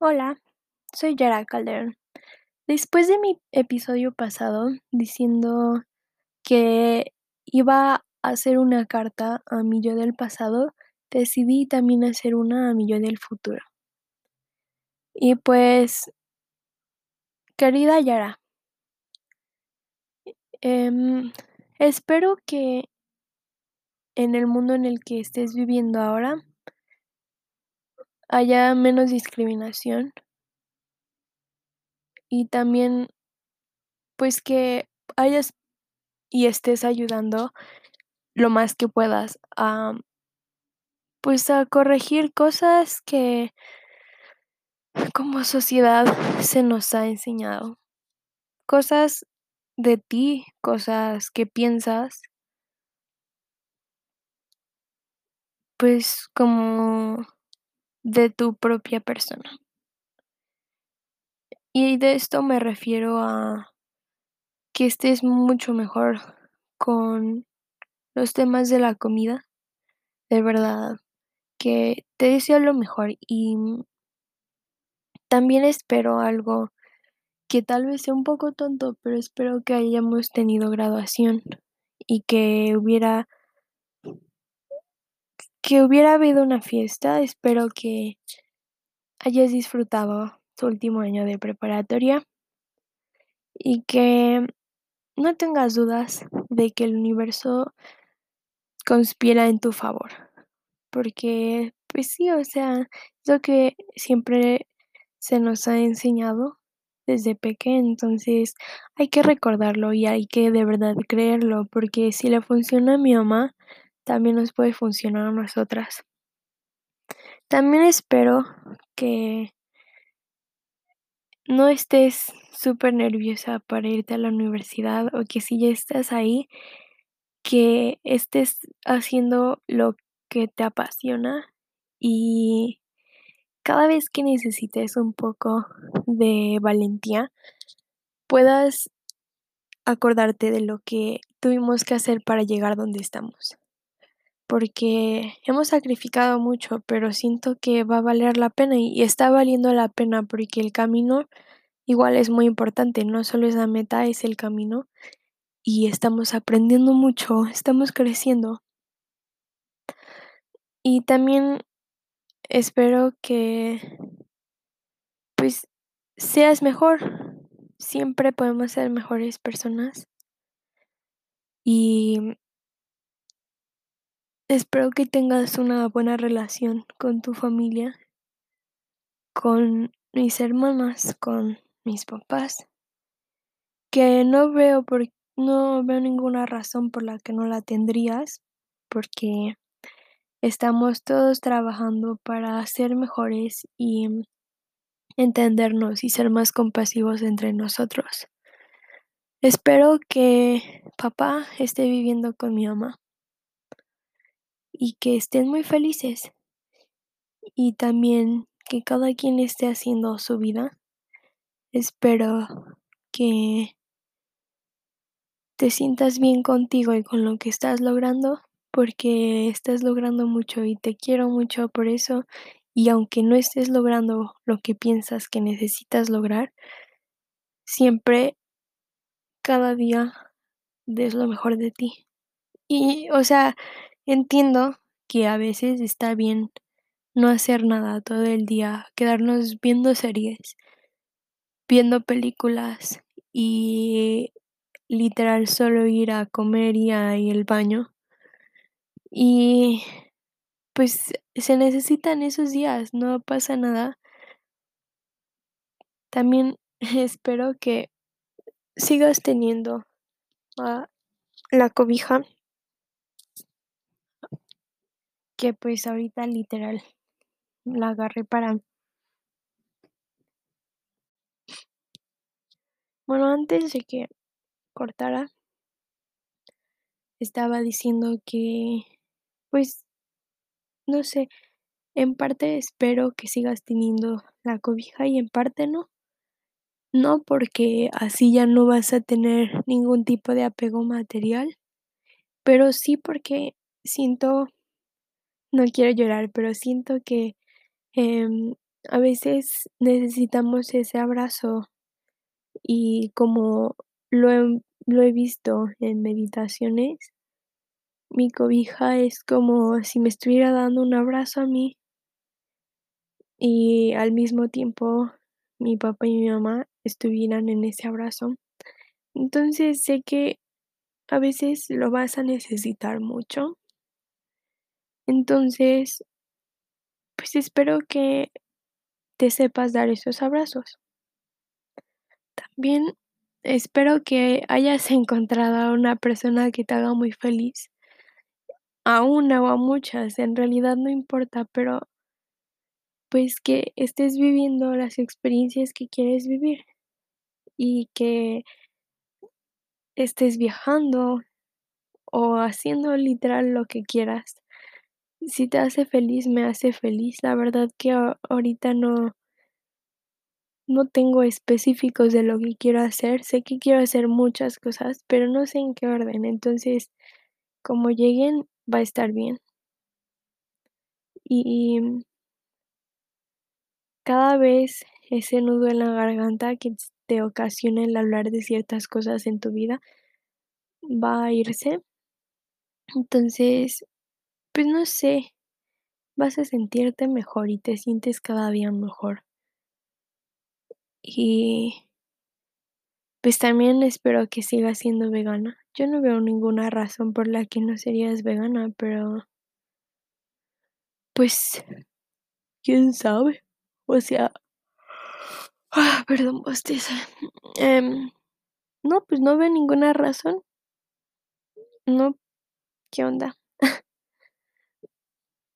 Hola, soy Yara Calderón. Después de mi episodio pasado diciendo que iba a hacer una carta a mi yo del pasado, decidí también hacer una a mi yo del futuro. Y pues, querida Yara, em, espero que en el mundo en el que estés viviendo ahora haya menos discriminación y también pues que hayas y estés ayudando lo más que puedas a pues a corregir cosas que como sociedad se nos ha enseñado. Cosas de ti, cosas que piensas. Pues como de tu propia persona. Y de esto me refiero a que estés mucho mejor con los temas de la comida. De verdad, que te deseo lo mejor y también espero algo que tal vez sea un poco tonto, pero espero que hayamos tenido graduación y que hubiera que hubiera habido una fiesta. Espero que hayas disfrutado tu último año de preparatoria y que no tengas dudas de que el universo conspira en tu favor. Porque, pues sí, o sea, es lo que siempre se nos ha enseñado desde pequeño, entonces hay que recordarlo y hay que de verdad creerlo, porque si le funciona a mi mamá, también nos puede funcionar a nosotras. También espero que no estés súper nerviosa para irte a la universidad o que si ya estás ahí, que estés haciendo lo que te apasiona y cada vez que necesites un poco de valentía, puedas acordarte de lo que tuvimos que hacer para llegar donde estamos. Porque hemos sacrificado mucho, pero siento que va a valer la pena y está valiendo la pena porque el camino igual es muy importante, no solo es la meta, es el camino y estamos aprendiendo mucho, estamos creciendo. Y también espero que pues seas mejor. Siempre podemos ser mejores personas. Y espero que tengas una buena relación con tu familia, con mis hermanas, con mis papás, que no veo por no veo ninguna razón por la que no la tendrías, porque estamos todos trabajando para ser mejores y entendernos y ser más compasivos entre nosotros. Espero que papá esté viviendo con mi mamá y que estén muy felices y también que cada quien esté haciendo su vida. Espero que te sientas bien contigo y con lo que estás logrando, porque estás logrando mucho y te quiero mucho por eso. Y aunque no estés logrando lo que piensas que necesitas lograr, siempre, cada día, des lo mejor de ti. Y, o sea, entiendo que a veces está bien no hacer nada todo el día, quedarnos viendo series, viendo películas y literal solo ir a comer y al baño. Y pues se necesitan esos días, no pasa nada. También espero que sigas teniendo ah, la cobija que pues ahorita literal la agarré para bueno, antes de que cortara estaba diciendo que pues no sé, en parte espero que sigas teniendo la cobija y en parte no. No porque así ya no vas a tener ningún tipo de apego material, pero sí porque siento no quiero llorar, pero siento que em, a veces necesitamos ese abrazo y como lo he lo he visto en meditaciones mi cobija es como si me estuviera dando un abrazo a mí. Y al mismo tiempo, mi papá y mi mamá estuvieran en ese abrazo. Entonces, sé que a veces lo vas a necesitar mucho. Entonces pues espero que te sepas dar esos abrazos. También espero que hayas encontrado a una persona que te haga muy feliz. A una o a muchas, en realidad no importa, pero pues que estés viviendo las experiencias que quieres vivir y que estés viajando o haciendo literal lo que quieras. Si te hace feliz, me hace feliz. La verdad que ahorita no no tengo específicos de lo que quiero hacer. Sé que quiero hacer muchas cosas, pero no sé en qué orden. Entonces, como lleguen, va a estar bien. Y cada vez ese nudo en la garganta que te ocasiona el hablar de ciertas cosas en tu vida va a irse. Entonces, pues no sé, vas a sentirte mejor y te sientes cada día mejor. Y pues también espero que sigas siendo vegana. Yo no veo ninguna razón por la que no serías vegana, pero pues, quién sabe. O sea ah, perdón, bostecé. Em, no, pues no veo ninguna razón. No, ¿qué onda?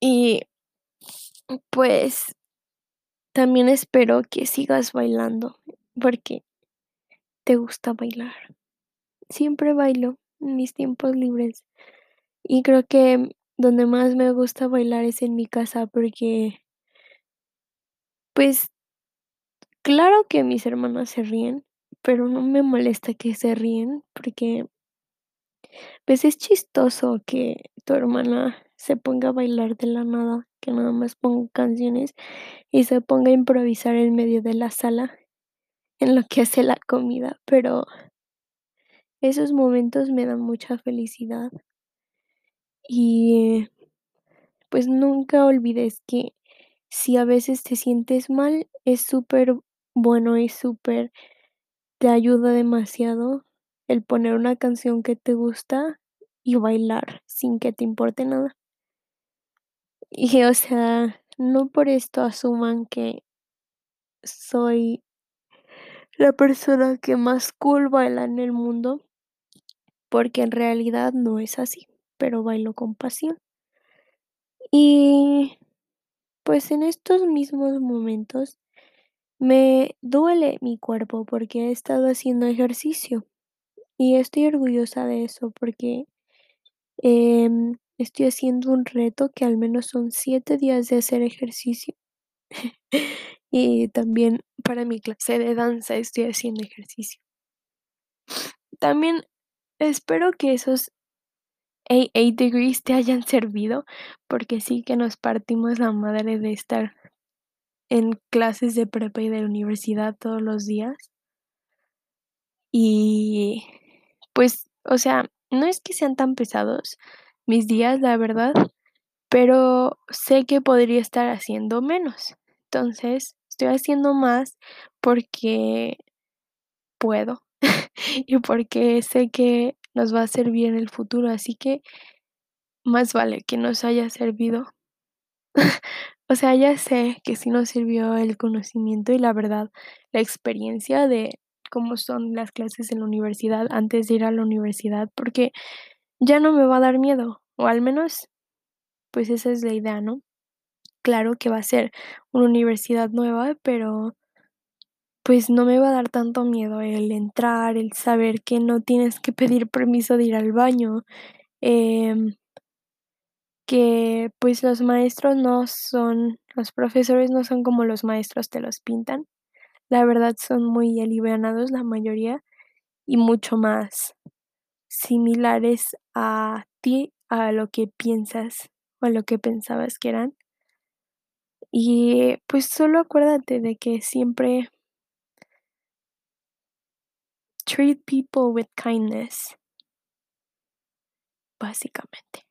Y pues también espero que sigas bailando, porque te gusta bailar. Siempre bailo en mis tiempos libres. Y creo que donde más me gusta bailar es en mi casa, porque pues claro que mis hermanas se ríen, pero no me molesta que se ríen, porque pues es chistoso que tu hermana se ponga a bailar de la nada, que nada más ponga canciones y se ponga a improvisar en medio de la sala, en lo que hace la comida, pero esos momentos me dan mucha felicidad. Y pues nunca olvides que si a veces te sientes mal, es superbueno y super te ayuda demasiado el poner una canción que te gusta y bailar sin que te importe nada. Y, o sea, no por esto asuman que soy la persona que más cool baila en el mundo, porque en realidad no es así, pero bailo con pasión. Y pues en estos mismos momentos me duele mi cuerpo porque he estado haciendo ejercicio y estoy orgullosa de eso porque, em, estoy haciendo un reto que al menos son 7 días de hacer ejercicio. Y también para mi clase de danza estoy haciendo ejercicio. También espero que esos AA degrees te hayan servido, porque sí que nos partimos la madre de estar en clases de prepa y de universidad todos los días. Y pues, o sea, no es que sean tan pesados mis días, la verdad, pero sé que podría estar haciendo menos. Entonces, estoy haciendo más porque puedo y porque sé que nos va a servir en el futuro, así que más vale que nos haya servido. O sea, ya sé que sí nos sirvió el conocimiento y la verdad, la experiencia de cómo son las clases en la universidad antes de ir a la universidad, porque ya no me va a dar miedo, o al menos, pues esa es la idea, ¿no? Claro que va a ser una universidad nueva, pero pues no me va a dar tanto miedo el entrar, el saber que no tienes que pedir permiso de ir al baño, em que, pues, los maestros no son los profesores no son como los maestros te los pintan. La verdad son muy alivianados la mayoría y mucho más similares a ti, a lo que piensas o a lo que pensabas que eran. Y, pues, solo acuérdate de que siempre treat people with kindness. Básicamente.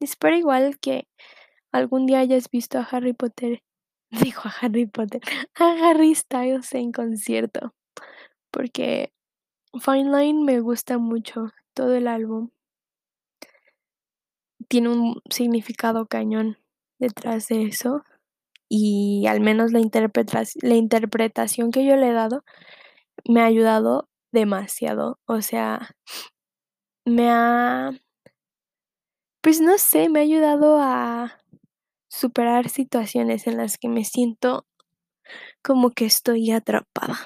Espero igual que algún día hayas visto a Harry Potter, digo a Harry Potter, a Harry Styles en concierto, porque Fine Line me gusta mucho, todo el álbum. Tiene un significado cañón detrás de eso, y al menos la interpretación que yo le he dado me ha ayudado demasiado, o sea, me ha pues no sé, me ha ayudado a superar situaciones en las que me siento como que estoy atrapada.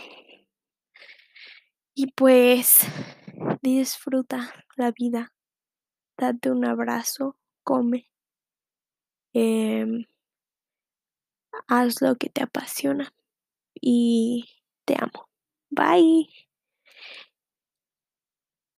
Y pues disfruta la vida, date un abrazo, come. Em haz lo que te apasiona y te amo. Bye.